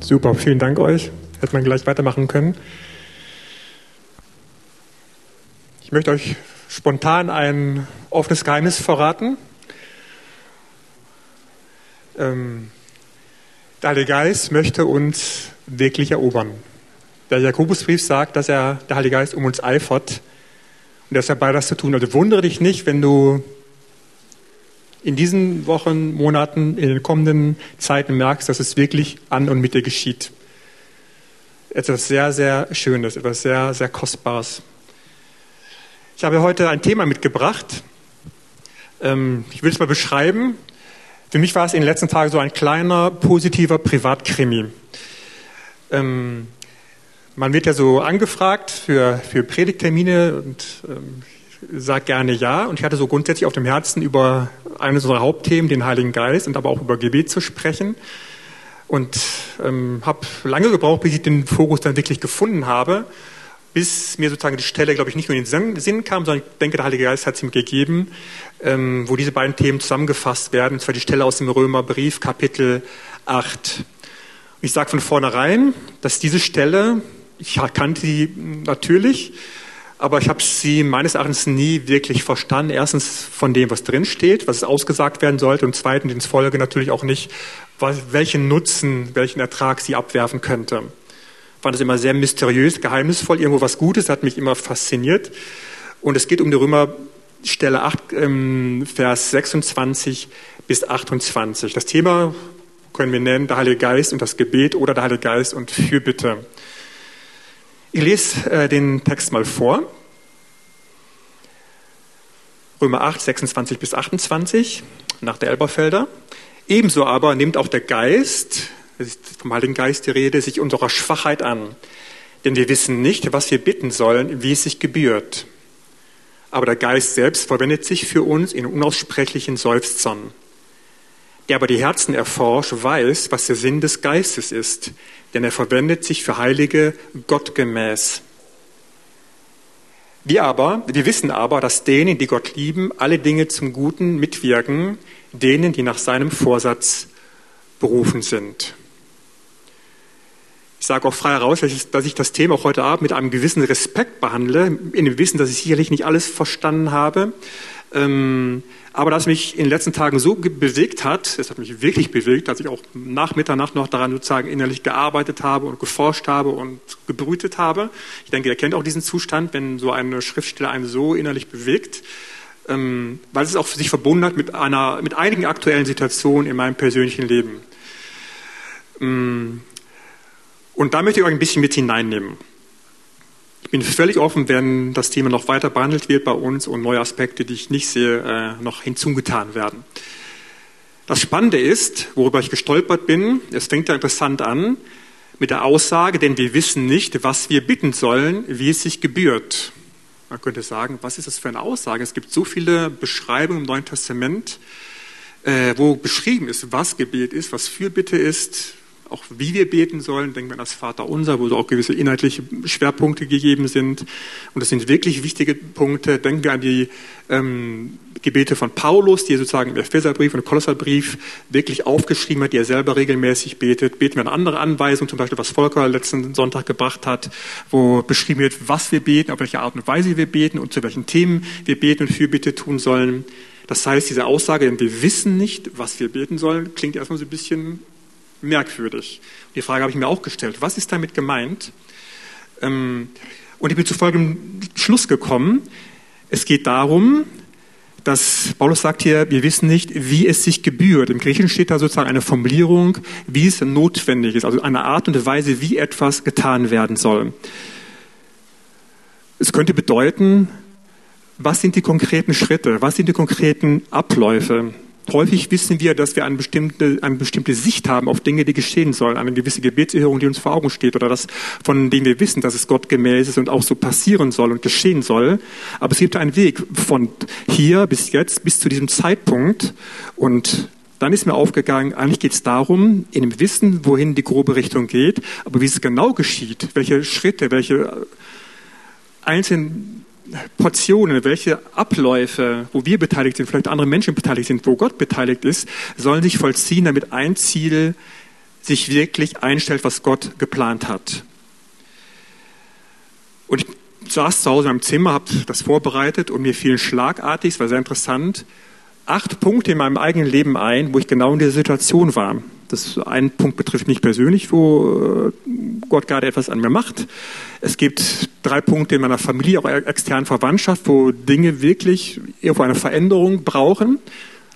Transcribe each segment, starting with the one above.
Super, vielen Dank euch. Hätte man gleich weitermachen können. Ich möchte euch spontan ein offenes Geheimnis verraten. Ähm, der Heilige Geist möchte uns wirklich erobern. Der Jakobusbrief sagt, dass er, der Heilige Geist um uns eifert und er ist dabei, das zu tun. Also wundere dich nicht, wenn du in diesen Wochen, Monaten, in den kommenden Zeiten merkst, dass es wirklich an und mit dir geschieht. Etwas sehr, sehr Schönes, etwas sehr, sehr Kostbares. Ich habe heute ein Thema mitgebracht. Ähm, ich will es mal beschreiben. Für mich war es in den letzten Tagen so ein kleiner, positiver Privatkrimi. Ähm, man wird ja so angefragt für, für Predigtermine und sagt gerne ja. Und ich hatte so grundsätzlich auf dem Herzen, über eines unserer Hauptthemen, den Heiligen Geist, und aber auch über Gebet zu sprechen. Und ähm, habe lange gebraucht, bis ich den Fokus dann wirklich gefunden habe, bis mir sozusagen die Stelle, glaube ich, nicht nur in den Sinn kam, sondern ich denke, der Heilige Geist hat sie mir gegeben, ähm, wo diese beiden Themen zusammengefasst werden, und zwar die Stelle aus dem Römerbrief, Kapitel 8. Ich sage von vornherein, dass diese Stelle, ich kannte sie natürlich, aber ich habe sie meines Erachtens nie wirklich verstanden. Erstens von dem, was drin steht, was ausgesagt werden sollte, und zweitens ins Folge natürlich auch nicht, welchen Nutzen, welchen Ertrag sie abwerfen könnte. Ich fand es immer sehr mysteriös, geheimnisvoll, irgendwo was Gutes, hat mich immer fasziniert. Und es geht um die Römerstelle 8, ähm, Vers 26 bis 28. Das Thema können wir nennen, der Heilige Geist und das Gebet oder der Heilige Geist und Fürbitte. Ich lese äh, den Text mal vor. Römer 8, 26 bis 28 nach der Elberfelder. Ebenso aber nimmt auch der Geist, es ist vom Heiligen Geist die Rede, sich unserer Schwachheit an. Denn wir wissen nicht, was wir bitten sollen, wie es sich gebührt. Aber der Geist selbst verwendet sich für uns in unaussprechlichen Seufzern. Der aber die Herzen erforscht, weiß, was der Sinn des Geistes ist, denn er verwendet sich für Heilige gottgemäß. Wir aber, wir wissen aber, dass denen, die Gott lieben, alle Dinge zum Guten mitwirken, denen, die nach seinem Vorsatz berufen sind. Ich sage auch frei heraus, dass ich das Thema auch heute Abend mit einem gewissen Respekt behandle, in dem Wissen, dass ich sicherlich nicht alles verstanden habe. Ähm, aber das mich in den letzten Tagen so bewegt hat, es hat mich wirklich bewegt, dass ich auch nach Mitternacht noch daran sozusagen innerlich gearbeitet habe und geforscht habe und gebrütet habe. Ich denke, ihr kennt auch diesen Zustand, wenn so eine Schriftstelle einen so innerlich bewegt, ähm, weil es auch sich verbunden hat mit einer, mit einigen aktuellen Situationen in meinem persönlichen Leben. Ähm, und da möchte ich euch ein bisschen mit hineinnehmen. Ich bin völlig offen, wenn das Thema noch weiter behandelt wird bei uns und neue Aspekte, die ich nicht sehe, äh, noch hinzugetan werden. Das Spannende ist, worüber ich gestolpert bin, es fängt ja interessant an mit der Aussage, denn wir wissen nicht, was wir bitten sollen, wie es sich gebührt. Man könnte sagen, was ist das für eine Aussage? Es gibt so viele Beschreibungen im Neuen Testament, äh, wo beschrieben ist, was Gebet ist, was Fürbitte ist, auch wie wir beten sollen. Denken wir an das Vaterunser, wo auch gewisse inhaltliche Schwerpunkte gegeben sind. Und das sind wirklich wichtige Punkte. Denken wir an die ähm, Gebete von Paulus, die er sozusagen im Epheserbrief und Kolosserbrief wirklich aufgeschrieben hat, die er selber regelmäßig betet. Beten wir an andere Anweisungen, zum Beispiel was Volker letzten Sonntag gebracht hat, wo beschrieben wird, was wir beten, auf welche Art und Weise wir beten und zu welchen Themen wir beten und Fürbitte tun sollen. Das heißt, diese Aussage, denn wir wissen nicht, was wir beten sollen, klingt erstmal so ein bisschen merkwürdig. Die Frage habe ich mir auch gestellt. Was ist damit gemeint? Ähm, und ich bin zu folgendem Schluss gekommen. Es geht darum, dass Paulus sagt hier, wir wissen nicht, wie es sich gebührt. Im Griechischen steht da sozusagen eine Formulierung, wie es notwendig ist, also eine Art und Weise, wie etwas getan werden soll. Es könnte bedeuten, was sind die konkreten Schritte, was sind die konkreten Abläufe, Häufig wissen wir, dass wir eine bestimmte, eine bestimmte Sicht haben auf Dinge, die geschehen sollen, eine gewisse Gebetserhörung, die uns vor Augen steht oder das, von dem wir wissen, dass es Gott gemäß ist und auch so passieren soll und geschehen soll. Aber es gibt einen Weg von hier bis jetzt, bis zu diesem Zeitpunkt und dann ist mir aufgegangen, eigentlich geht es darum, in dem Wissen, wohin die grobe Richtung geht, aber wie es genau geschieht, welche Schritte, welche einzelnen Portionen, welche Abläufe, wo wir beteiligt sind, vielleicht andere Menschen beteiligt sind, wo Gott beteiligt ist, sollen sich vollziehen, damit ein Ziel sich wirklich einstellt, was Gott geplant hat. Und ich saß zu Hause in meinem Zimmer, habe das vorbereitet und mir fielen schlagartig, es war sehr interessant, acht Punkte in meinem eigenen Leben ein, wo ich genau in dieser Situation war. Das ein Punkt betrifft mich persönlich, wo äh, Gott gerade etwas an mir macht. Es gibt drei Punkte in meiner Familie, auch externen Verwandtschaft, wo Dinge wirklich irgendwo eine Veränderung brauchen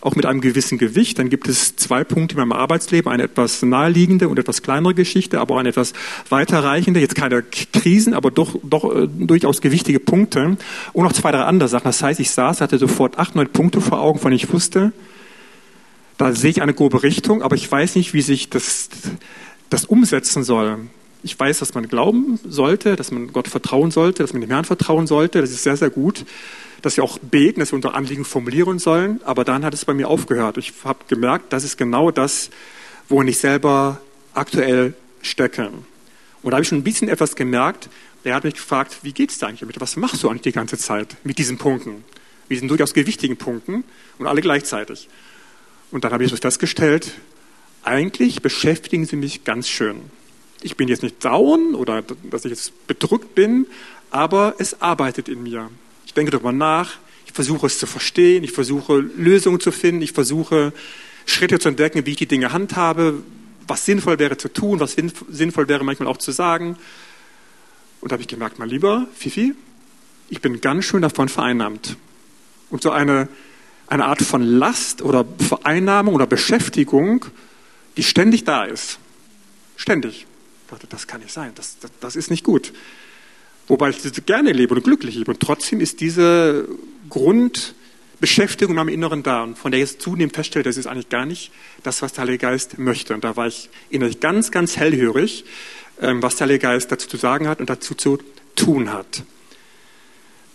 auch mit einem gewissen Gewicht. Dann gibt es zwei Punkte in meinem Arbeitsleben, eine etwas naheliegende und etwas kleinere Geschichte, aber auch eine etwas weiterreichende, jetzt keine Krisen, aber doch, doch äh, durchaus gewichtige Punkte und noch zwei, drei andere Sachen. Das heißt, ich saß, hatte sofort acht, neun Punkte vor Augen, von denen ich wusste, da sehe ich eine grobe Richtung, aber ich weiß nicht, wie sich das, das umsetzen soll. Ich weiß, dass man glauben sollte, dass man Gott vertrauen sollte, dass man dem Herrn vertrauen sollte. Das ist sehr, sehr gut dass wir auch beten, dass wir unser Anliegen formulieren sollen. Aber dann hat es bei mir aufgehört. Ich habe gemerkt, das ist genau das, worin ich selber aktuell stecke. Und da habe ich schon ein bisschen etwas gemerkt. Er hat mich gefragt, wie geht es dir eigentlich damit? Was machst du eigentlich die ganze Zeit mit diesen Punkten? Mit diesen durchaus gewichtigen Punkten und alle gleichzeitig. Und dann habe ich festgestellt, eigentlich beschäftigen sie mich ganz schön. Ich bin jetzt nicht down oder dass ich jetzt bedrückt bin, aber es arbeitet in mir. Ich denke darüber nach, ich versuche es zu verstehen, ich versuche Lösungen zu finden, ich versuche Schritte zu entdecken, wie ich die Dinge handhabe, was sinnvoll wäre zu tun, was sinnvoll wäre manchmal auch zu sagen. Und da habe ich gemerkt, mein lieber Fifi, ich bin ganz schön davon vereinnahmt. Und so eine, eine Art von Last oder Vereinnahmung oder Beschäftigung, die ständig da ist. Ständig. Ich dachte, das kann nicht sein, das, das, das ist nicht gut. Wobei ich gerne lebe und glücklich lebe. Und trotzdem ist diese Grundbeschäftigung in meinem Inneren da. Und von der ich jetzt zunehmend feststelle, das ist eigentlich gar nicht das, was der Heilige Geist möchte. Und da war ich innerlich ganz, ganz hellhörig, ähm, was der Heilige Geist dazu zu sagen hat und dazu zu tun hat.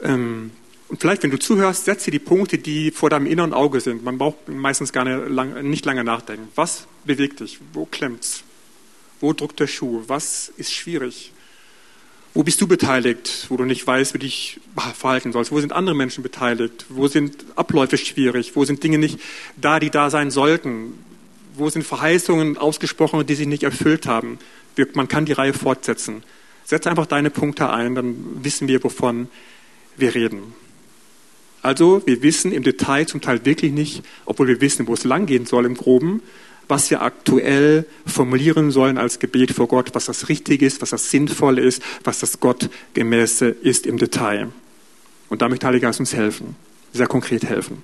Ähm, und vielleicht, wenn du zuhörst, setze die Punkte, die vor deinem inneren Auge sind. Man braucht meistens gar nicht lange nachdenken. Was bewegt dich? Wo klemmt's? Wo drückt der Schuh? Was ist schwierig? Wo bist du beteiligt, wo du nicht weißt, wie du dich verhalten sollst? Wo sind andere Menschen beteiligt? Wo sind Abläufe schwierig? Wo sind Dinge nicht da, die da sein sollten? Wo sind Verheißungen ausgesprochen, die sich nicht erfüllt haben? Man kann die Reihe fortsetzen. Setz einfach deine Punkte ein, dann wissen wir, wovon wir reden. Also, wir wissen im Detail zum Teil wirklich nicht, obwohl wir wissen, wo es langgehen soll im Groben, was wir aktuell formulieren sollen als Gebet vor Gott, was das Richtige ist, was das Sinnvolle ist, was das Gottgemäße ist im Detail. Und damit Heilige Geist uns helfen, sehr konkret helfen.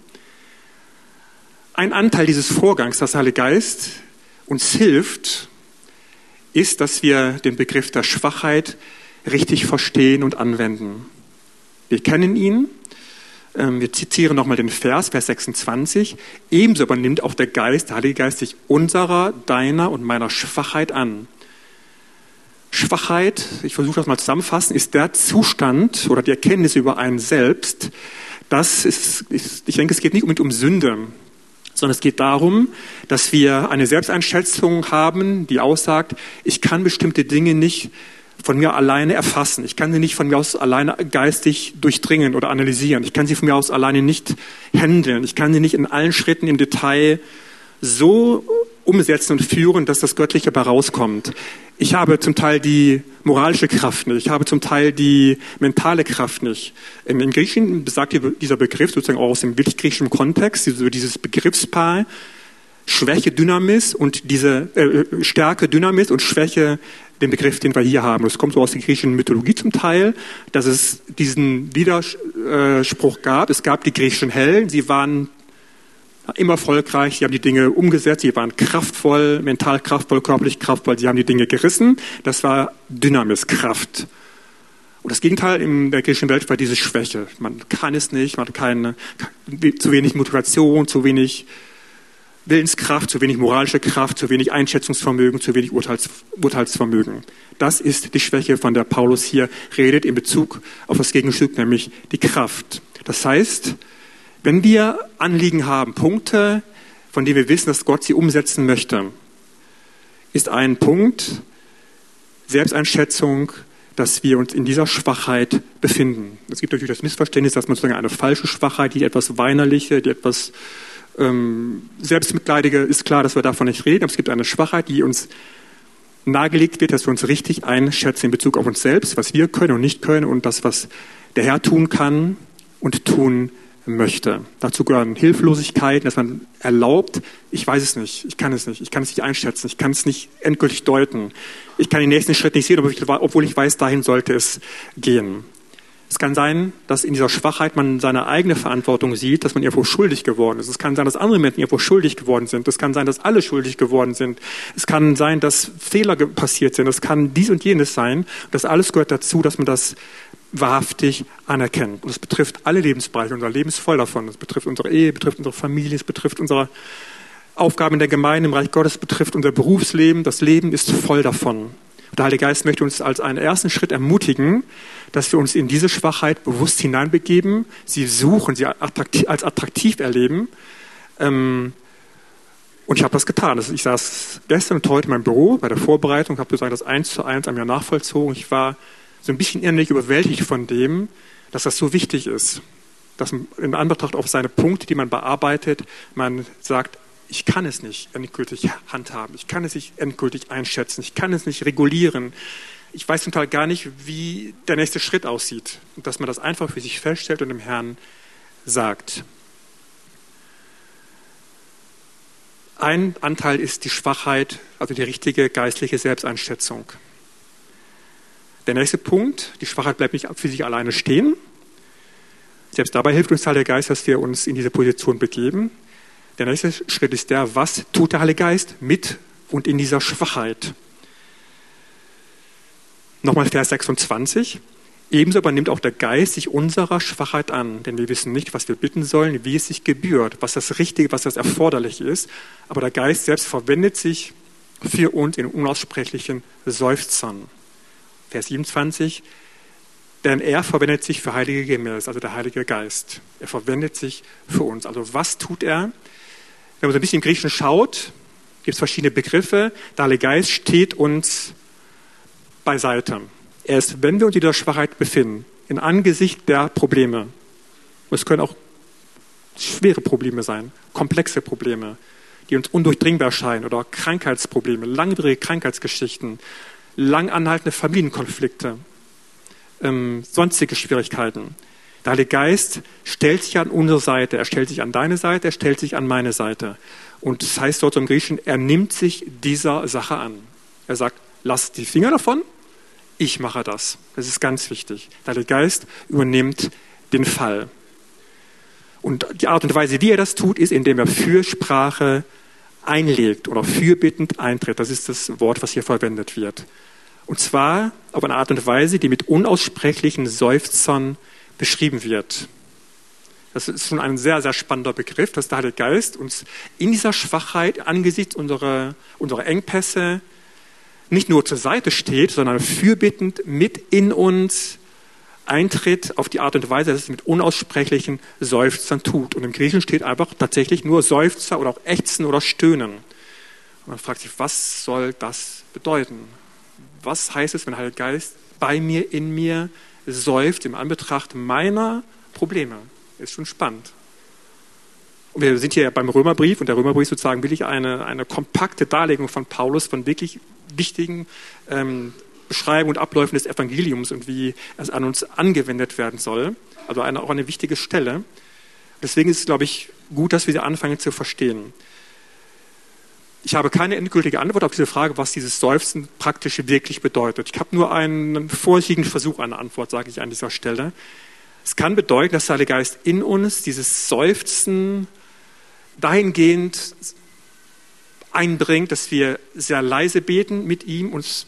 Ein Anteil dieses Vorgangs, dass Heilige Geist uns hilft, ist, dass wir den Begriff der Schwachheit richtig verstehen und anwenden. Wir kennen ihn, wir zitieren nochmal den Vers, Vers 26. Ebenso übernimmt auch der Geist, der Heilige Geist, sich unserer, deiner und meiner Schwachheit an. Schwachheit, ich versuche das mal zusammenfassen, ist der Zustand oder die Erkenntnis über einen selbst. Das ist, ich denke, es geht nicht unbedingt um Sünde, sondern es geht darum, dass wir eine Selbsteinschätzung haben, die aussagt, ich kann bestimmte Dinge nicht von mir alleine erfassen. Ich kann sie nicht von mir aus alleine geistig durchdringen oder analysieren. Ich kann sie von mir aus alleine nicht handeln. Ich kann sie nicht in allen Schritten im Detail so umsetzen und führen, dass das Göttliche dabei rauskommt. Ich habe zum Teil die moralische Kraft nicht. Ich habe zum Teil die mentale Kraft nicht. Im, Griechischen besagt dieser Begriff sozusagen auch aus dem wirklich griechischen Kontext, dieses Begriffspaar, Schwäche Dynamis und diese äh, Stärke Dynamis und Schwäche den Begriff, den wir hier haben. Das kommt so aus der griechischen Mythologie zum Teil, dass es diesen Widerspruch gab. Es gab die griechischen Helden, sie waren immer erfolgreich, sie haben die Dinge umgesetzt, sie waren kraftvoll, mental kraftvoll, körperlich kraftvoll, sie haben die Dinge gerissen. Das war Dynamis, Kraft. Und das Gegenteil in der griechischen Welt war diese Schwäche. Man kann es nicht, man hat keine, zu wenig Motivation, zu wenig Willenskraft, zu wenig moralische Kraft, zu wenig Einschätzungsvermögen, zu wenig Urteils, Urteilsvermögen. Das ist die Schwäche, von der Paulus hier redet in Bezug auf das Gegenstück, nämlich die Kraft. Das heißt, wenn wir Anliegen haben, Punkte, von denen wir wissen, dass Gott sie umsetzen möchte, ist ein Punkt Selbsteinschätzung, dass wir uns in dieser Schwachheit befinden. Es gibt natürlich das Missverständnis, dass man sozusagen eine falsche Schwachheit, die etwas weinerliche, die etwas ähm, Selbstmitleidige ist klar, dass wir davon nicht reden, aber es gibt eine Schwachheit, die uns nahegelegt wird, dass wir uns richtig einschätzen in Bezug auf uns selbst, was wir können und nicht können und das, was der Herr tun kann und tun möchte. Dazu gehören Hilflosigkeiten, dass man erlaubt, ich weiß es nicht, ich kann es nicht, ich kann es nicht einschätzen, ich kann es nicht endgültig deuten, ich kann den nächsten Schritt nicht sehen, obwohl ich weiß, dahin sollte es gehen. Es kann sein, dass in dieser Schwachheit man seine eigene Verantwortung sieht, dass man irgendwo schuldig geworden ist. Es kann sein, dass andere Menschen irgendwo schuldig geworden sind. Es kann sein, dass alle schuldig geworden sind. Es kann sein, dass Fehler passiert sind. Es kann dies und jenes sein. Das alles gehört dazu, dass man das wahrhaftig anerkennt. Und es betrifft alle Lebensbereiche. Unser Leben ist voll davon. Es betrifft unsere Ehe, betrifft unsere Familie, es betrifft unsere Aufgaben in der Gemeinde, im Reich Gottes, betrifft unser Berufsleben. Das Leben ist voll davon. Der Heilige Geist möchte uns als einen ersten Schritt ermutigen, dass wir uns in diese Schwachheit bewusst hineinbegeben, sie suchen, sie als attraktiv erleben. Ähm, und ich habe das getan. Ich saß gestern und heute in meinem Büro bei der Vorbereitung, habe sozusagen das eins zu eins an mir nachvollzogen. Ich war so ein bisschen innerlich überwältigt von dem, dass das so wichtig ist. Dass in Anbetracht auf seine Punkte, die man bearbeitet, man sagt, ich kann es nicht endgültig handhaben, ich kann es nicht endgültig einschätzen, ich kann es nicht regulieren. Ich weiß zum Teil gar nicht, wie der nächste Schritt aussieht. Und dass man das einfach für sich feststellt und dem Herrn sagt. Ein Anteil ist die Schwachheit, also die richtige geistliche Selbsteinschätzung. Der nächste Punkt, die Schwachheit bleibt nicht für sich alleine stehen. Selbst dabei hilft uns der Geist, dass wir uns in diese Position begeben. Der nächste Schritt ist der, was tut der Heilige Geist mit und in dieser Schwachheit? Nochmal Vers 26. Ebenso übernimmt auch der Geist sich unserer Schwachheit an, denn wir wissen nicht, was wir bitten sollen, wie es sich gebührt, was das Richtige, was das Erforderliche ist. Aber der Geist selbst verwendet sich für uns in unaussprechlichen Seufzern. Vers 27. Denn er verwendet sich für heilige Gemäß, also der Heilige Geist. Er verwendet sich für uns. Also was tut er? Wenn man so ein bisschen im Griechischen schaut, gibt es verschiedene Begriffe. Der Heilige Geist steht uns beiseite. Er ist, wenn wir uns in dieser Schwachheit befinden, in Angesicht der Probleme, es können auch schwere Probleme sein, komplexe Probleme, die uns undurchdringbar scheinen oder Krankheitsprobleme, langwierige Krankheitsgeschichten, lang anhaltende Familienkonflikte, ähm, sonstige Schwierigkeiten. Der Heilige Geist stellt sich an unsere Seite, er stellt sich an deine Seite, er stellt sich an meine Seite. Und das heißt dort im Griechischen, er nimmt sich dieser Sache an. Er sagt, lass die Finger davon, ich mache das. Das ist ganz wichtig. Der Heilige Geist übernimmt den Fall. Und die Art und Weise, wie er das tut, ist, indem er Fürsprache einlegt oder fürbittend eintritt. Das ist das Wort, was hier verwendet wird. Und zwar auf eine Art und Weise, die mit unaussprechlichen Seufzern beschrieben wird. Das ist schon ein sehr, sehr spannender Begriff, dass der Heilige Geist uns in dieser Schwachheit angesichts unserer, unserer Engpässe nicht nur zur Seite steht, sondern fürbittend mit in uns eintritt auf die Art und Weise, dass es mit unaussprechlichen Seufzern tut. Und im Griechischen steht einfach tatsächlich nur Seufzer oder auch Ächzen oder Stöhnen. Und man fragt sich, was soll das bedeuten? Was heißt es, wenn der Heilige Geist bei mir, in mir seufzt im Anbetracht meiner Probleme. Ist schon spannend. Wir sind hier beim Römerbrief und der Römerbrief sozusagen wirklich eine, eine kompakte Darlegung von Paulus von wirklich wichtigen ähm, Beschreibungen und Abläufen des Evangeliums und wie es an uns angewendet werden soll. Also eine, auch eine wichtige Stelle. Deswegen ist es, glaube ich, gut, dass wir sie anfangen zu verstehen. Ich habe keine endgültige Antwort auf diese Frage, was dieses Seufzen praktisch wirklich bedeutet. Ich habe nur einen vorsichtigen Versuch einer Antwort, sage ich an dieser Stelle. Es kann bedeuten, dass der Heilige Geist in uns dieses Seufzen dahingehend einbringt, dass wir sehr leise beten mit ihm, uns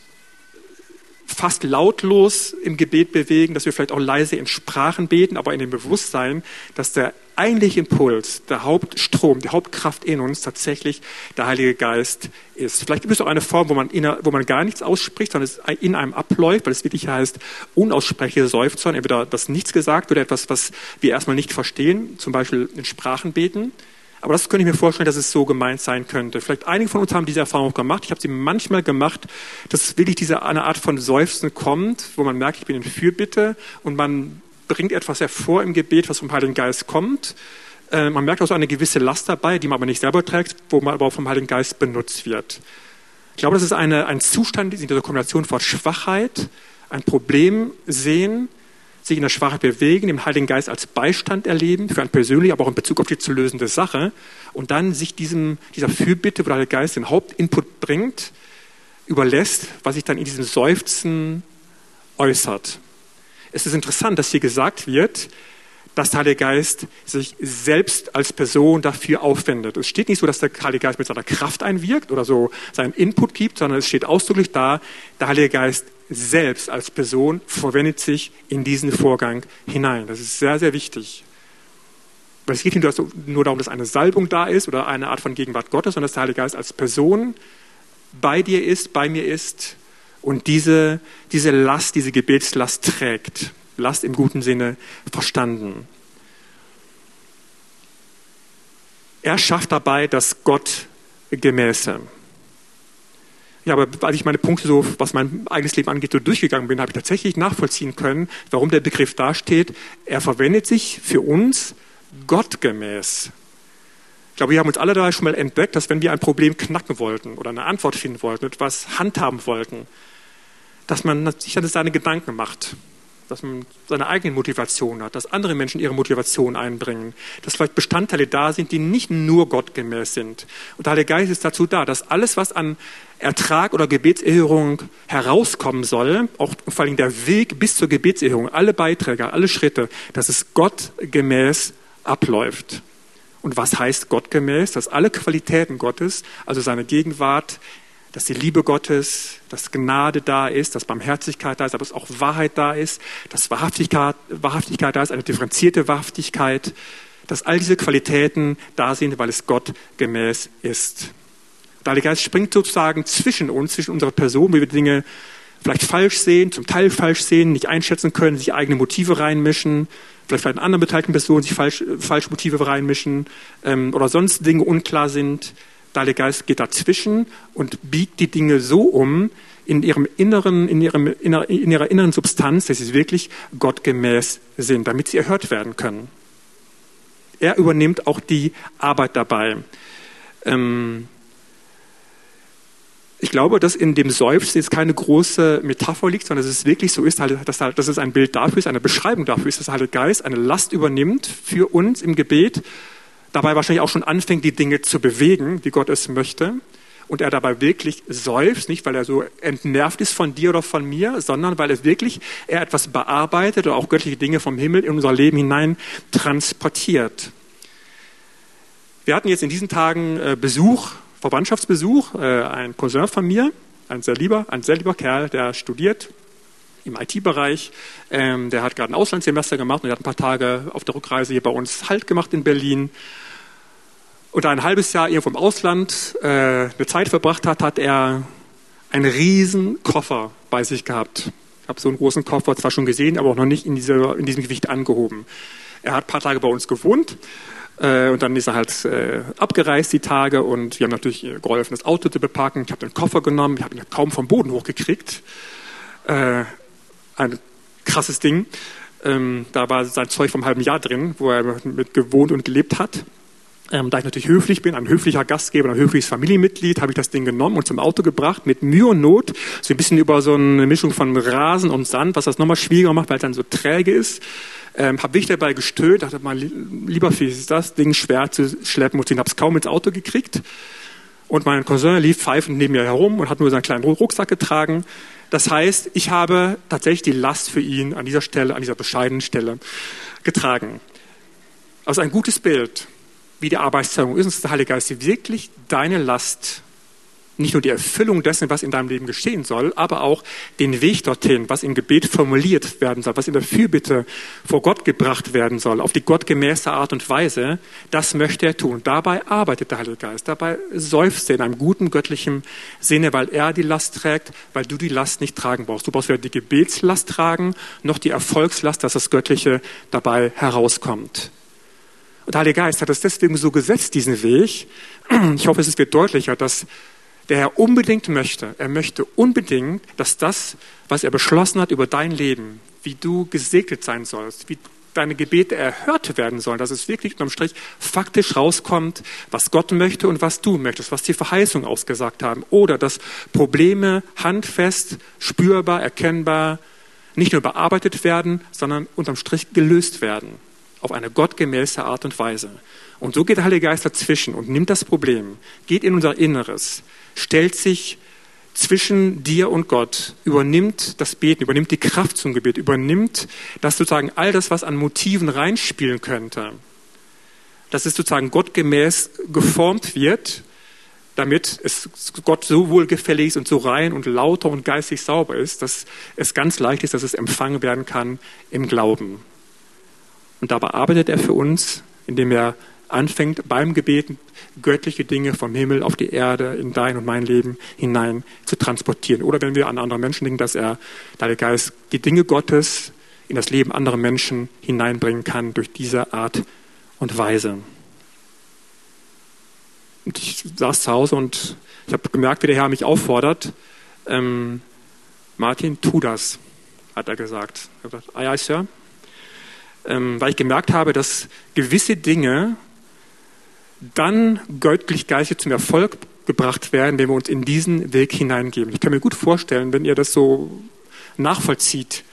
fast lautlos im Gebet bewegen, dass wir vielleicht auch leise in Sprachen beten, aber in dem Bewusstsein, dass der eigentliche Impuls, der Hauptstrom, die Hauptkraft in uns tatsächlich der Heilige Geist ist. Vielleicht gibt es auch eine Form, wo man, in, wo man gar nichts ausspricht, sondern es in einem abläuft, weil es wirklich heißt, unaussprechliche Seufzer, entweder das Nichts gesagt oder etwas, was wir erstmal nicht verstehen, zum Beispiel in Sprachen beten. Aber das könnte ich mir vorstellen, dass es so gemeint sein könnte. Vielleicht einige von uns haben diese Erfahrung gemacht. Ich habe sie manchmal gemacht, dass wirklich diese eine Art von Seufzen kommt, wo man merkt, ich bin in Fürbitte und man bringt etwas hervor im Gebet, was vom Heiligen Geist kommt. Äh, man merkt auch so eine gewisse Last dabei, die man aber nicht selber trägt, wo man aber auch vom Heiligen Geist benutzt wird. Ich glaube, das ist eine, ein Zustand in dieser Kombination von Schwachheit, ein Problem sehen, sich in der Schwachheit bewegen, den Heiligen Geist als Beistand erleben, für ein persönlich, aber auch in Bezug auf die zu lösende Sache und dann sich diesem, dieser Fürbitte, wo der Heilige Geist den Hauptinput bringt, überlässt, was sich dann in diesem Seufzen äußert. Es ist interessant, dass hier gesagt wird, dass der Heilige Geist sich selbst als Person dafür aufwendet. Es steht nicht so, dass der Heilige Geist mit seiner Kraft einwirkt oder so seinen Input gibt, sondern es steht ausdrücklich da, der Heilige Geist selbst als Person verwendet sich in diesen Vorgang hinein. Das ist sehr, sehr wichtig. Weil es geht nicht nur darum, dass eine Salbung da ist oder eine Art von Gegenwart Gottes, sondern dass der Heilige Geist als Person bei dir ist, bei mir ist und diese, diese Last, diese Gebetslast trägt. Last im guten Sinne verstanden. Er schafft dabei das Gottgemäße. Ja, aber als ich meine Punkte so, was mein eigenes Leben angeht, so durchgegangen bin, habe ich tatsächlich nachvollziehen können, warum der Begriff dasteht. Er verwendet sich für uns gottgemäß. Ich glaube, wir haben uns alle da schon mal entdeckt, dass wenn wir ein Problem knacken wollten oder eine Antwort finden wollten, etwas handhaben wollten, dass man sich dann seine Gedanken macht dass man seine eigene Motivation hat, dass andere Menschen ihre Motivation einbringen, dass vielleicht Bestandteile da sind, die nicht nur gottgemäß sind. Und der Heilige Geist ist dazu da, dass alles, was an Ertrag oder Gebetserhörung herauskommen soll, auch vor allem der Weg bis zur Gebetserhörung, alle Beiträge, alle Schritte, dass es gottgemäß abläuft. Und was heißt gottgemäß? Dass alle Qualitäten Gottes, also seine Gegenwart, dass die Liebe Gottes, dass Gnade da ist, dass Barmherzigkeit da ist, aber dass auch Wahrheit da ist, dass Wahrhaftigkeit, Wahrhaftigkeit da ist, eine differenzierte Wahrhaftigkeit, dass all diese Qualitäten da sind, weil es Gott gemäß ist. Der Heilige Geist springt sozusagen zwischen uns, zwischen unserer Person, wie wir Dinge vielleicht falsch sehen, zum Teil falsch sehen, nicht einschätzen können, sich eigene Motive reinmischen, vielleicht bei anderen beteiligten Personen sich falsch, falsch Motive reinmischen ähm, oder sonst Dinge unklar sind. Der Heilige Geist geht dazwischen und biegt die Dinge so um in ihrem inneren, in, ihrem, in ihrer inneren Substanz, dass sie wirklich gottgemäß sind, damit sie erhört werden können. Er übernimmt auch die Arbeit dabei. Ähm ich glaube, dass in dem Seufzen jetzt keine große Metapher liegt, sondern dass es wirklich so ist, dass, es ein Bild dafür ist, eine Beschreibung dafür ist, dass der Heilige Geist eine Last übernimmt für uns im Gebet dabei wahrscheinlich auch schon anfängt, die Dinge zu bewegen, wie Gott es möchte. Und er dabei wirklich seufzt, nicht weil er so entnervt ist von dir oder von mir, sondern weil es wirklich er etwas bearbeitet oder auch göttliche Dinge vom Himmel in unser Leben hinein transportiert. Wir hatten jetzt in diesen Tagen äh, Besuch, Verwandtschaftsbesuch, äh, ein Cousin von mir, ein sehr lieber, ein sehr lieber Kerl, der studiert im IT-Bereich. Ähm, der hat gerade ein Auslandssemester gemacht und er hat ein paar Tage auf der Rückreise hier bei uns Halt gemacht in Berlin und ein halbes Jahr irgendwo im Ausland äh, eine Zeit verbracht hat, hat er einen riesen Koffer bei sich gehabt. Ich habe so einen großen Koffer zwar schon gesehen, aber auch noch nicht in, dieser, in diesem Gewicht angehoben. Er hat ein paar Tage bei uns gewohnt äh, und dann ist er halt äh, abgereist die Tage und wir haben natürlich geholfen, das Auto zu beparken. Ich habe den Koffer genommen, ich habe ihn kaum vom Boden hochgekriegt. Äh, ein krasses Ding. Ähm, da war sein Zeug vom halben Jahr drin, wo er mit gewohnt und gelebt hat. Ähm, da ich natürlich höflich bin, ein höflicher Gastgeber, ein höfliches Familienmitglied, habe ich das Ding genommen und zum Auto gebracht, mit Mühe und Not, so ein bisschen über so eine Mischung von Rasen und Sand, was das nochmal schwieriger macht, weil es dann so träge ist. Ähm, habe mich dabei gestöhnt, dachte mal, lieber Fies, ist das Ding schwer zu schleppen und ich habe es kaum ins Auto gekriegt. Und mein Cousin lief pfeifend neben mir herum und hat nur seinen kleinen Rucksack getragen. Das heißt, ich habe tatsächlich die Last für ihn an dieser Stelle, an dieser bescheidenen Stelle getragen. Also ein gutes Bild wie die Arbeitsteilung ist, dass der Heilige Geist wirklich deine Last, nicht nur die Erfüllung dessen, was in deinem Leben geschehen soll, aber auch den Weg dorthin, was im Gebet formuliert werden soll, was in der Fürbitte vor Gott gebracht werden soll, auf die gottgemäße Art und Weise, das möchte er tun. Dabei arbeitet der Heilige Geist, dabei seufzt er in einem guten göttlichen Sinne, weil er die Last trägt, weil du die Last nicht tragen brauchst. Du brauchst weder die Gebetslast tragen, noch die Erfolgslast, dass das Göttliche dabei herauskommt. Und der Heilige Geist hat es deswegen so gesetzt, diesen Weg. Ich hoffe, es wird deutlicher, dass der Herr unbedingt möchte, er möchte unbedingt, dass das, was er beschlossen hat über dein Leben, wie du gesegnet sein sollst, wie deine Gebete erhört werden sollen, dass es wirklich unterm Strich faktisch rauskommt, was Gott möchte und was du möchtest, was die Verheißungen ausgesagt haben. Oder dass Probleme handfest, spürbar, erkennbar nicht nur bearbeitet werden, sondern unterm Strich gelöst werden. Auf eine gottgemäße Art und Weise. Und so geht der Heilige Geist dazwischen und nimmt das Problem, geht in unser Inneres, stellt sich zwischen dir und Gott, übernimmt das Beten, übernimmt die Kraft zum Gebet, übernimmt das sozusagen all das, was an Motiven reinspielen könnte, dass es sozusagen gottgemäß geformt wird, damit es Gott so wohlgefällig ist und so rein und lauter und geistig sauber ist, dass es ganz leicht ist, dass es empfangen werden kann im Glauben. Und dabei arbeitet er für uns, indem er anfängt beim Gebeten göttliche Dinge vom Himmel auf die Erde in dein und mein Leben hinein zu transportieren. Oder wenn wir an andere Menschen denken, dass er, der Geist, die Dinge Gottes in das Leben anderer Menschen hineinbringen kann durch diese Art und Weise. Und ich saß zu Hause und ich habe gemerkt, wie der Herr mich auffordert. Ähm, Martin, tu das, hat er gesagt. Ich habe gesagt, aye, aye, Sir. Ähm, weil ich gemerkt habe, dass gewisse Dinge dann göttlich-geistig zum Erfolg gebracht werden, wenn wir uns in diesen Weg hineingeben. Ich kann mir gut vorstellen, wenn ihr das so nachvollzieht.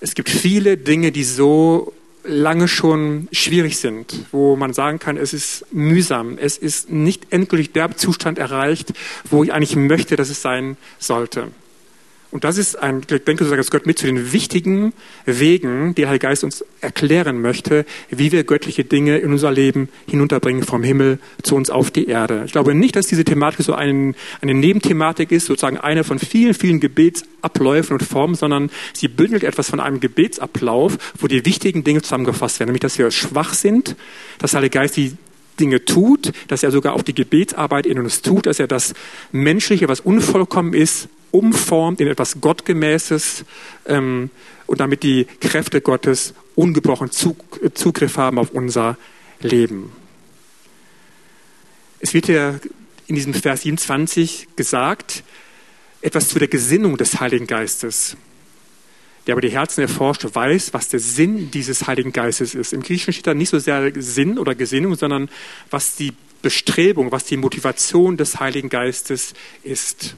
Es gibt viele Dinge, die so lange schon schwierig sind, wo man sagen kann, es ist mühsam, es ist nicht endgültig der Zustand erreicht, wo ich eigentlich möchte, dass es sein sollte. Und das ist ein, ich denke es gehört mit zu den wichtigen Wegen, die der Heilige Geist uns erklären möchte, wie wir göttliche Dinge in unser Leben hinunterbringen vom Himmel zu uns auf die Erde. Ich glaube nicht, dass diese Thematik so ein, eine Nebenthematik ist, sozusagen eine von vielen, vielen Gebetsabläufen und Formen, sondern sie bündelt etwas von einem Gebetsablauf, wo die wichtigen Dinge zusammengefasst werden, nämlich, dass wir schwach sind, dass der Heilige Geist die Dinge tut, dass er sogar auch die Gebetsarbeit in uns tut, dass er das Menschliche, was unvollkommen ist, umformt in etwas Gottgemäßes ähm, und damit die Kräfte Gottes ungebrochen Zugriff haben auf unser Leben. Es wird ja in diesem Vers 27 gesagt, etwas zu der Gesinnung des Heiligen Geistes der aber die Herzen erforscht, weiß, was der Sinn dieses Heiligen Geistes ist. Im Griechischen steht da nicht so sehr Sinn oder Gesinnung, sondern was die Bestrebung, was die Motivation des Heiligen Geistes ist.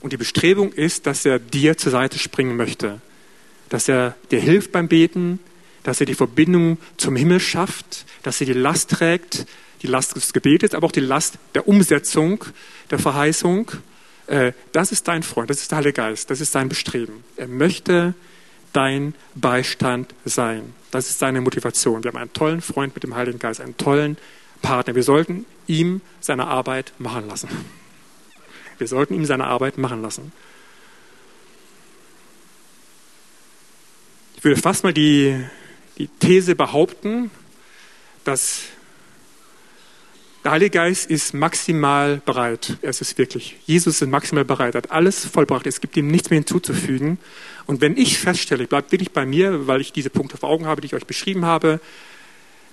Und die Bestrebung ist, dass er dir zur Seite springen möchte, dass er dir hilft beim Beten, dass er die Verbindung zum Himmel schafft, dass er die Last trägt, die Last des Gebetes, aber auch die Last der Umsetzung, der Verheißung. Äh, das ist dein Freund, das ist der Heilige Geist, das ist sein Bestreben. Er möchte dein Beistand sein. Das ist seine Motivation. Wir haben einen tollen Freund mit dem Heiligen Geist, einen tollen Partner. Wir sollten ihm seine Arbeit machen lassen. Wir sollten ihm seine Arbeit machen lassen. Ich würde fast mal die, die These behaupten, dass der Heilige Geist ist maximal bereit. Er ist es wirklich. Jesus ist maximal bereit. Er hat alles vollbracht. Es gibt ihm nichts mehr hinzuzufügen. Und wenn ich feststelle, ich bleibe wirklich bei mir, weil ich diese Punkte vor Augen habe, die ich euch beschrieben habe,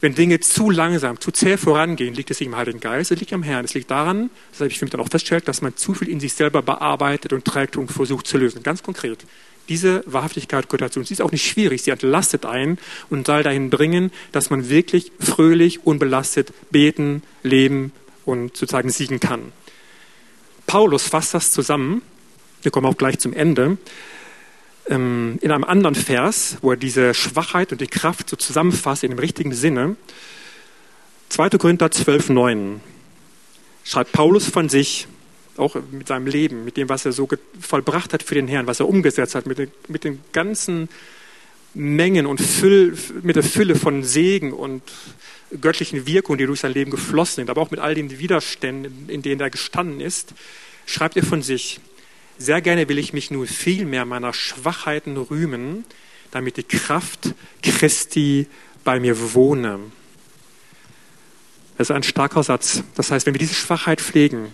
wenn Dinge zu langsam, zu zäh vorangehen, liegt es nicht im Heiligen Geist, es liegt am Herrn. Es liegt daran, das habe ich für mich dann auch festgestellt, dass man zu viel in sich selber bearbeitet und trägt und versucht zu lösen. Ganz konkret. Diese Wahrhaftigkeit gehört dazu. Sie ist auch nicht schwierig, sie entlastet einen und soll dahin bringen, dass man wirklich fröhlich, unbelastet beten, leben und sozusagen siegen kann. Paulus fasst das zusammen, wir kommen auch gleich zum Ende, in einem anderen Vers, wo er diese Schwachheit und die Kraft so zusammenfasst in dem richtigen Sinne. 2. Korinther 12, 9 schreibt Paulus von sich, auch mit seinem Leben, mit dem, was er so vollbracht hat für den Herrn, was er umgesetzt hat, mit den, mit den ganzen Mengen und Füll, mit der Fülle von Segen und göttlichen Wirkungen, die durch sein Leben geflossen sind, aber auch mit all den Widerständen, in denen er gestanden ist, schreibt er von sich, sehr gerne will ich mich nur viel mehr meiner Schwachheiten rühmen, damit die Kraft Christi bei mir wohne. Das ist ein starker Satz. Das heißt, wenn wir diese Schwachheit pflegen,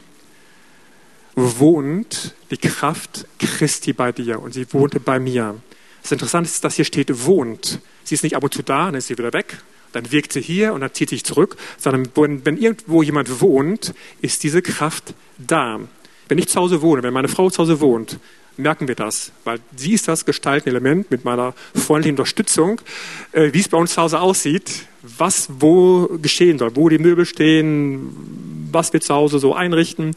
wohnt die Kraft Christi bei dir und sie wohnte bei mir. Das Interessante ist, dass hier steht, wohnt. Sie ist nicht ab und zu da, dann ist sie wieder weg, dann wirkt sie hier und dann zieht sich zurück, sondern wenn irgendwo jemand wohnt, ist diese Kraft da. Wenn ich zu Hause wohne, wenn meine Frau zu Hause wohnt, merken wir das, weil sie ist das gestaltende Element mit meiner freundlichen Unterstützung, äh, wie es bei uns zu Hause aussieht, was wo geschehen soll, wo die Möbel stehen, was wir zu Hause so einrichten.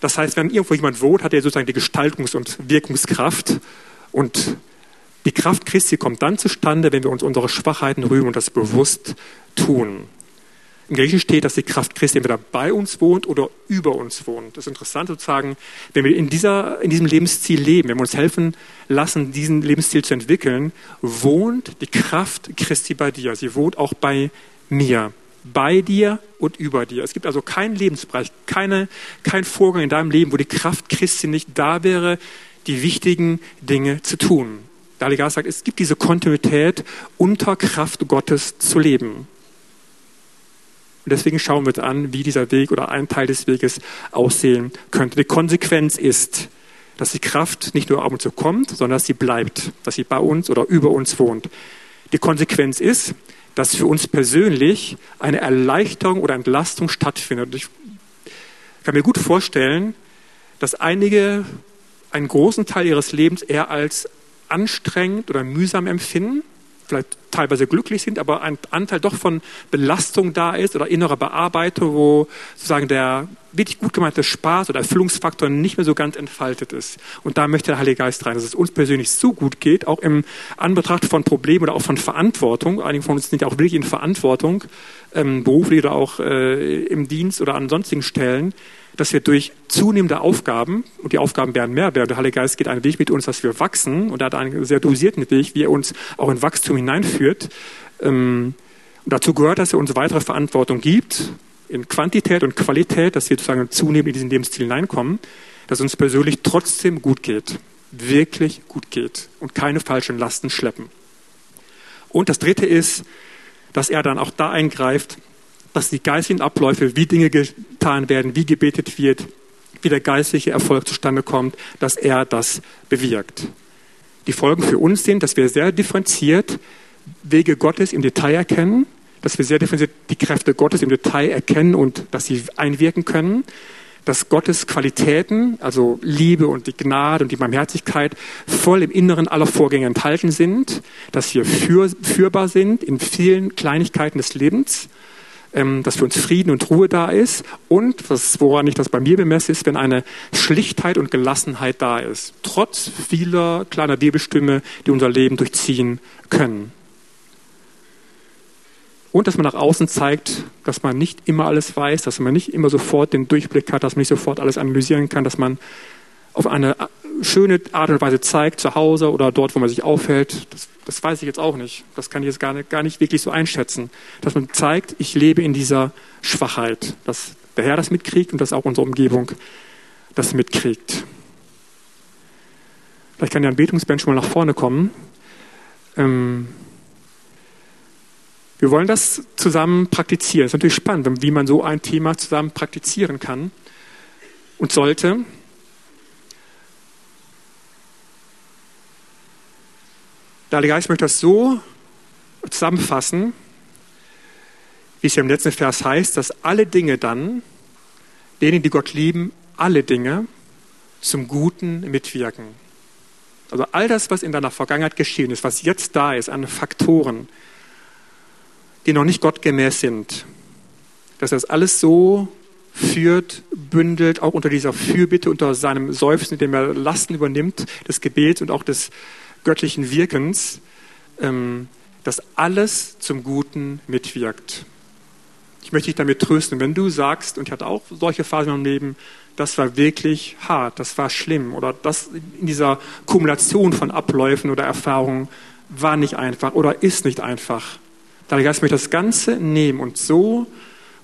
Das heißt, wenn irgendwo jemand wohnt, hat er sozusagen die Gestaltungs- und Wirkungskraft und die Kraft Christi kommt dann zustande, wenn wir uns unsere Schwachheiten rühmen und das bewusst tun. Im Griechischen steht, dass die Kraft Christi entweder bei uns wohnt oder über uns wohnt. Das ist interessant sozusagen, wenn wir in, dieser, in diesem Lebensziel leben, wenn wir uns helfen lassen, diesen Lebensziel zu entwickeln, wohnt die Kraft Christi bei dir. Sie wohnt auch bei mir. Bei dir und über dir. Es gibt also keinen Lebensbereich, keine, kein Vorgang in deinem Leben, wo die Kraft Christi nicht da wäre, die wichtigen Dinge zu tun. Der Heilige sagt, es gibt diese Kontinuität, unter Kraft Gottes zu leben. Und deswegen schauen wir uns an, wie dieser Weg oder ein Teil des Weges aussehen könnte. Die Konsequenz ist, dass die Kraft nicht nur ab und zu kommt, sondern dass sie bleibt, dass sie bei uns oder über uns wohnt. Die Konsequenz ist, dass für uns persönlich eine Erleichterung oder Entlastung stattfindet. Ich kann mir gut vorstellen, dass einige einen großen Teil ihres Lebens eher als anstrengend oder mühsam empfinden vielleicht teilweise glücklich sind, aber ein Anteil doch von Belastung da ist oder innerer Bearbeitung, wo sozusagen der wirklich gut gemeinte Spaß oder Erfüllungsfaktor nicht mehr so ganz entfaltet ist. Und da möchte der Heilige Geist rein, dass es uns persönlich so gut geht, auch im Anbetracht von Problemen oder auch von Verantwortung. Einige von uns sind ja auch wirklich in Verantwortung, ähm, beruflich oder auch äh, im Dienst oder an sonstigen Stellen, dass wir durch zunehmende Aufgaben, und die Aufgaben werden mehr, der Heilige Geist geht einen Weg mit uns, dass wir wachsen, und er hat einen sehr dosierten Weg, wie er uns auch in Wachstum hineinführt. Ähm, und dazu gehört, dass er uns weitere Verantwortung gibt, in Quantität und Qualität, dass wir sozusagen zunehmend in diesen Lebensstil hineinkommen, dass uns persönlich trotzdem gut geht, wirklich gut geht und keine falschen Lasten schleppen. Und das Dritte ist, dass er dann auch da eingreift, dass die geistigen Abläufe, wie Dinge getan werden, wie gebetet wird, wie der geistliche Erfolg zustande kommt, dass er das bewirkt. Die Folgen für uns sind, dass wir sehr differenziert Wege Gottes im Detail erkennen, dass wir sehr differenziert die Kräfte Gottes im Detail erkennen und dass sie einwirken können, dass Gottes Qualitäten, also Liebe und die Gnade und die Barmherzigkeit, voll im Inneren aller Vorgänge enthalten sind, dass wir für, führbar sind in vielen Kleinigkeiten des Lebens ähm, dass für uns Frieden und Ruhe da ist und, was, woran ich das bei mir bemesse, ist, wenn eine Schlichtheit und Gelassenheit da ist, trotz vieler kleiner Wirbelstürme, die unser Leben durchziehen können. Und dass man nach außen zeigt, dass man nicht immer alles weiß, dass man nicht immer sofort den Durchblick hat, dass man nicht sofort alles analysieren kann, dass man auf eine schöne Art und Weise zeigt, zu Hause oder dort, wo man sich aufhält, das, das weiß ich jetzt auch nicht. Das kann ich jetzt gar nicht, gar nicht wirklich so einschätzen. Dass man zeigt, ich lebe in dieser Schwachheit, dass der Herr das mitkriegt und dass auch unsere Umgebung das mitkriegt. Vielleicht kann der Anbetungsband schon mal nach vorne kommen. Ähm wir wollen das zusammen praktizieren. Es ist natürlich spannend, wie man so ein Thema zusammen praktizieren kann und sollte. Der Heilige Geist möchte das so zusammenfassen, wie es ja im letzten Vers heißt, dass alle Dinge dann, denen, die Gott lieben, alle Dinge zum Guten mitwirken. Also all das, was in deiner Vergangenheit geschehen ist, was jetzt da ist an Faktoren, die noch nicht gottgemäß sind, dass das alles so führt, bündelt, auch unter dieser Fürbitte, unter seinem Seufzen, in dem er Lasten übernimmt, des Gebets und auch des göttlichen Wirkens, ähm, dass alles zum Guten mitwirkt. Ich möchte dich damit trösten, wenn du sagst, und ich hatte auch solche Phasen im Leben, das war wirklich hart, das war schlimm oder das in dieser Kumulation von Abläufen oder Erfahrungen war nicht einfach oder ist nicht einfach. Der Geist möchte das Ganze nehmen und so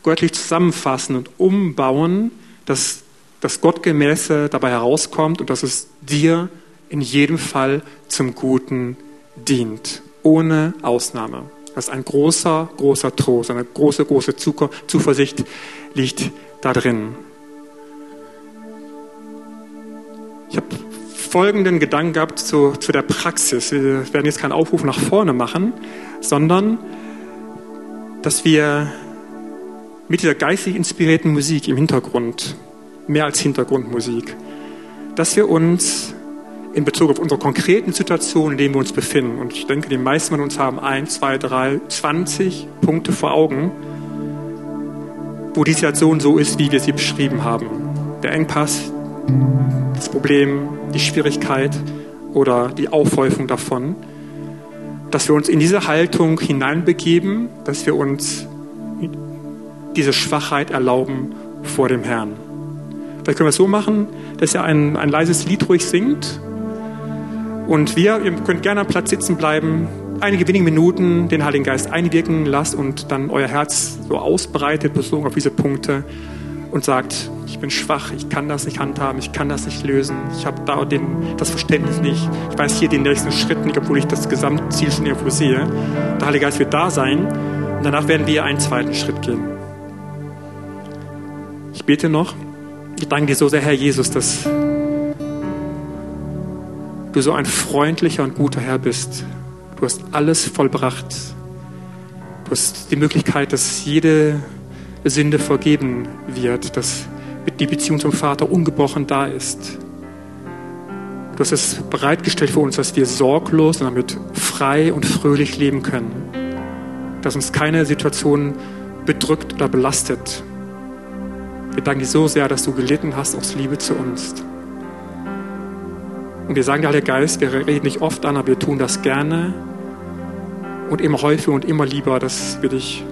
göttlich zusammenfassen und umbauen, dass das Gottgemäße dabei herauskommt und dass es dir in jedem Fall zum Guten dient, ohne Ausnahme. Das ist ein großer, großer Trost, eine große, große Zuversicht liegt da drin. Ich habe folgenden Gedanken gehabt zu, zu der Praxis. Wir werden jetzt keinen Aufruf nach vorne machen, sondern dass wir mit dieser geistig inspirierten Musik im Hintergrund, mehr als Hintergrundmusik, dass wir uns in Bezug auf unsere konkreten Situationen, in denen wir uns befinden. Und ich denke, die meisten von uns haben ein, zwei, drei, zwanzig Punkte vor Augen, wo die Situation so ist, wie wir sie beschrieben haben. Der Engpass, das Problem, die Schwierigkeit oder die Aufhäufung davon. Dass wir uns in diese Haltung hineinbegeben, dass wir uns diese Schwachheit erlauben vor dem Herrn. Vielleicht können wir es so machen, dass ihr ein, ein leises Lied ruhig singt und wir, ihr könnt gerne am Platz sitzen bleiben, einige wenige Minuten den Heiligen Geist einwirken lasst und dann euer Herz so ausbreitet, bezogen auf diese Punkte und sagt, ich bin schwach, ich kann das nicht handhaben, ich kann das nicht lösen, ich habe da den, das Verständnis nicht, ich weiß hier den nächsten Schritt nicht, obwohl ich das Gesamtziel schon irgendwo sehe. Der Heilige Geist wird da sein und danach werden wir einen zweiten Schritt gehen. Ich bete noch. Ich danke dir so sehr, Herr Jesus, dass du so ein freundlicher und guter Herr bist. Du hast alles vollbracht. Du hast die Möglichkeit, dass jede Sünde vergeben wird, dass die Beziehung zum Vater ungebrochen da ist. Du hast es bereitgestellt für uns, dass wir sorglos und damit frei und fröhlich leben können. Dass uns keine Situation bedrückt oder belastet. Wir danken dir so sehr, dass du gelitten hast aus Liebe zu uns. Und wir sagen dir, Heiliger Geist, wir reden nicht oft an, aber wir tun das gerne und immer häufiger und immer lieber, dass wir dich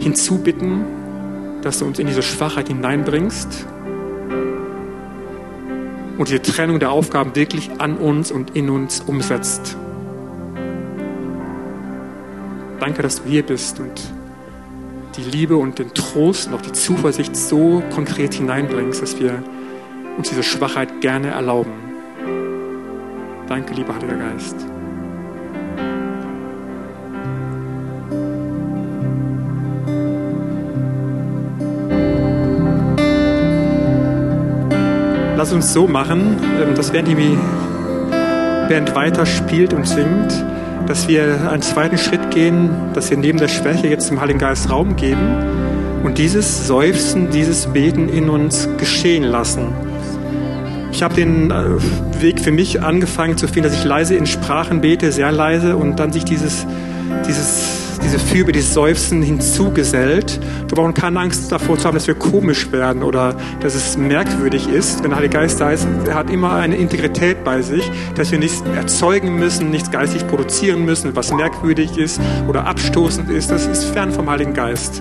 hinzubitten, dass du uns in diese Schwachheit hineinbringst und diese Trennung der Aufgaben wirklich an uns und in uns umsetzt. Danke, dass du hier bist und die Liebe und den Trost und auch die Zuversicht so konkret hineinbringst, dass wir uns diese Schwachheit gerne erlauben. Danke, lieber Heiliger Geist. Lass uns so machen, ähm, dass während die Band weiter spielt und singt, dass wir einen zweiten Schritt gehen, dass wir neben der Schwäche jetzt dem Heiligen Geist Raum geben und dieses Seufzen, dieses Beten in uns geschehen lassen. Ich habe den äh, Weg für mich angefangen zu finden, dass ich leise in Sprachen bete, sehr leise und dann sich dieses, dieses, diese Fürbe, dieses Seufzen hinzugesellt. Wir brauchen keine Angst davor zu haben, dass wir komisch werden oder dass es merkwürdig ist. Wenn der Heilige Geist da ist, er hat immer eine Integrität bei sich, dass wir nichts erzeugen müssen, nichts geistig produzieren müssen, was merkwürdig ist oder abstoßend ist. Das ist fern vom Heiligen Geist.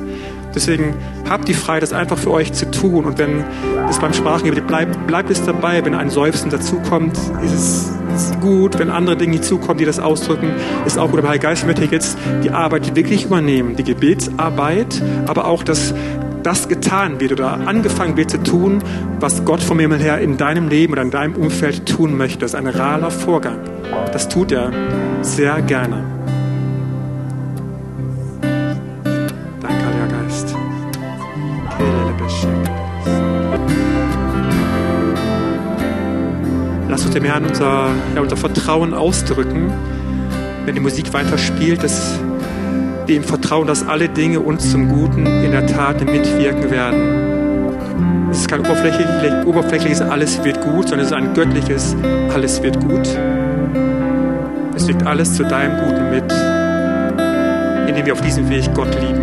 Deswegen habt die Freiheit, das einfach für euch zu tun. Und wenn es beim Sprachengebet bleibt, bleibt es dabei. Wenn ein Seufzen dazukommt, ist es ist gut. Wenn andere Dinge hinzukommen, die das ausdrücken, ist auch gut. Aber Herr Geist möchte jetzt die Arbeit wirklich übernehmen, die Gebetsarbeit, aber auch das das getan wird oder angefangen wird zu tun, was Gott vom Himmel her in deinem Leben oder in deinem Umfeld tun möchte. Das ist ein realer Vorgang. Das tut er sehr gerne. Lass uns dem Herrn unser, ja, unser Vertrauen ausdrücken, wenn die Musik weiter spielt, dass wir ihm vertrauen, dass alle Dinge uns zum Guten in der Tat mitwirken werden. Es ist kein oberflächliches, oberflächliches Alles wird gut, sondern es ist ein göttliches Alles wird gut. Es wirkt alles zu deinem Guten mit, indem wir auf diesem Weg Gott lieben.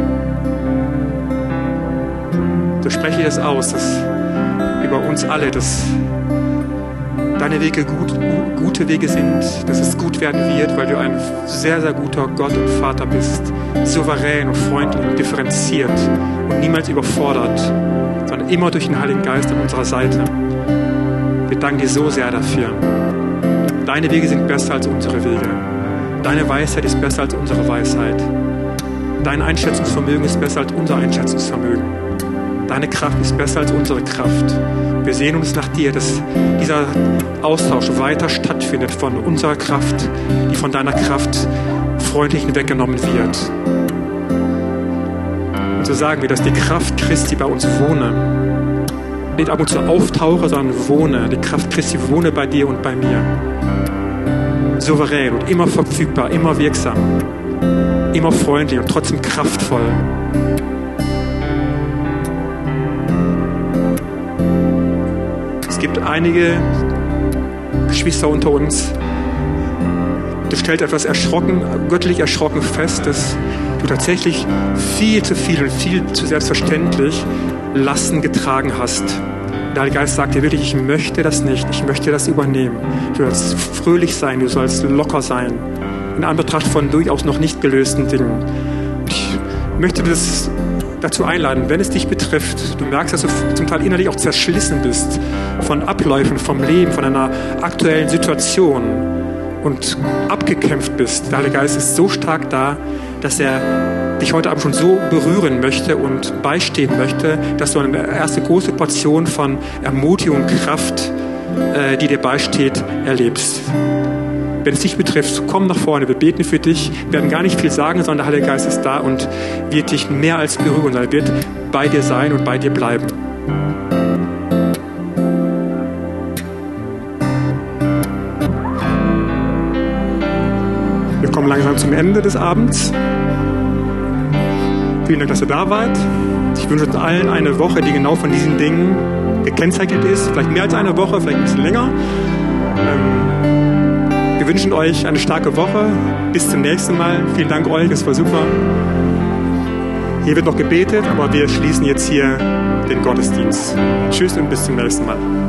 So spreche ich das aus, dass über uns alle, dass deine Wege gut, gute Wege sind, dass es gut werden wird, weil du ein sehr, sehr guter Gott und Vater bist. Souverän und freundlich und differenziert und niemals überfordert, sondern immer durch den Heiligen Geist an unserer Seite. Wir danken dir so sehr dafür. Deine Wege sind besser als unsere Wege. Deine Weisheit ist besser als unsere Weisheit. Dein Einschätzungsvermögen ist besser als unser Einschätzungsvermögen. Deine Kraft ist besser als unsere Kraft. Wir sehen uns nach dir, dass dieser Austausch weiter stattfindet von unserer Kraft, die von deiner Kraft freundlich weggenommen wird. Und so sagen wir, dass die Kraft Christi bei uns wohne. Nicht ab und zu auftauche, sondern wohne. Die Kraft Christi wohne bei dir und bei mir. Souverän und immer verfügbar, immer wirksam, immer freundlich und trotzdem kraftvoll. Einige Geschwister unter uns. Du stellst etwas erschrocken, göttlich erschrocken fest, dass du tatsächlich viel zu viel und viel zu selbstverständlich Lasten getragen hast. Der Heilige Geist sagt dir wirklich, ich möchte das nicht, ich möchte das übernehmen. Du sollst fröhlich sein, du sollst locker sein, in Anbetracht von durchaus noch nicht gelösten Dingen. Ich möchte das dazu einladen, wenn es dich betrifft, du merkst, dass du zum Teil innerlich auch zerschlissen bist von Abläufen, vom Leben, von einer aktuellen Situation und abgekämpft bist. Der Heilige Geist ist so stark da, dass er dich heute Abend schon so berühren möchte und beistehen möchte, dass du eine erste große Portion von Ermutigung, Kraft, äh, die dir beisteht, erlebst. Wenn es dich betrifft, komm nach vorne, wir beten für dich, wir werden gar nicht viel sagen, sondern der Heilige Geist ist da und wird dich mehr als berühren, er wird bei dir sein und bei dir bleiben. Wir kommen langsam zum Ende des Abends. Vielen Dank, dass ihr da wart. Ich wünsche uns allen eine Woche, die genau von diesen Dingen gekennzeichnet ist. Vielleicht mehr als eine Woche, vielleicht ein bisschen länger. Ähm, wir wünschen euch eine starke Woche. Bis zum nächsten Mal. Vielen Dank euch, es war super. Hier wird noch gebetet, aber wir schließen jetzt hier den Gottesdienst. Tschüss und bis zum nächsten Mal.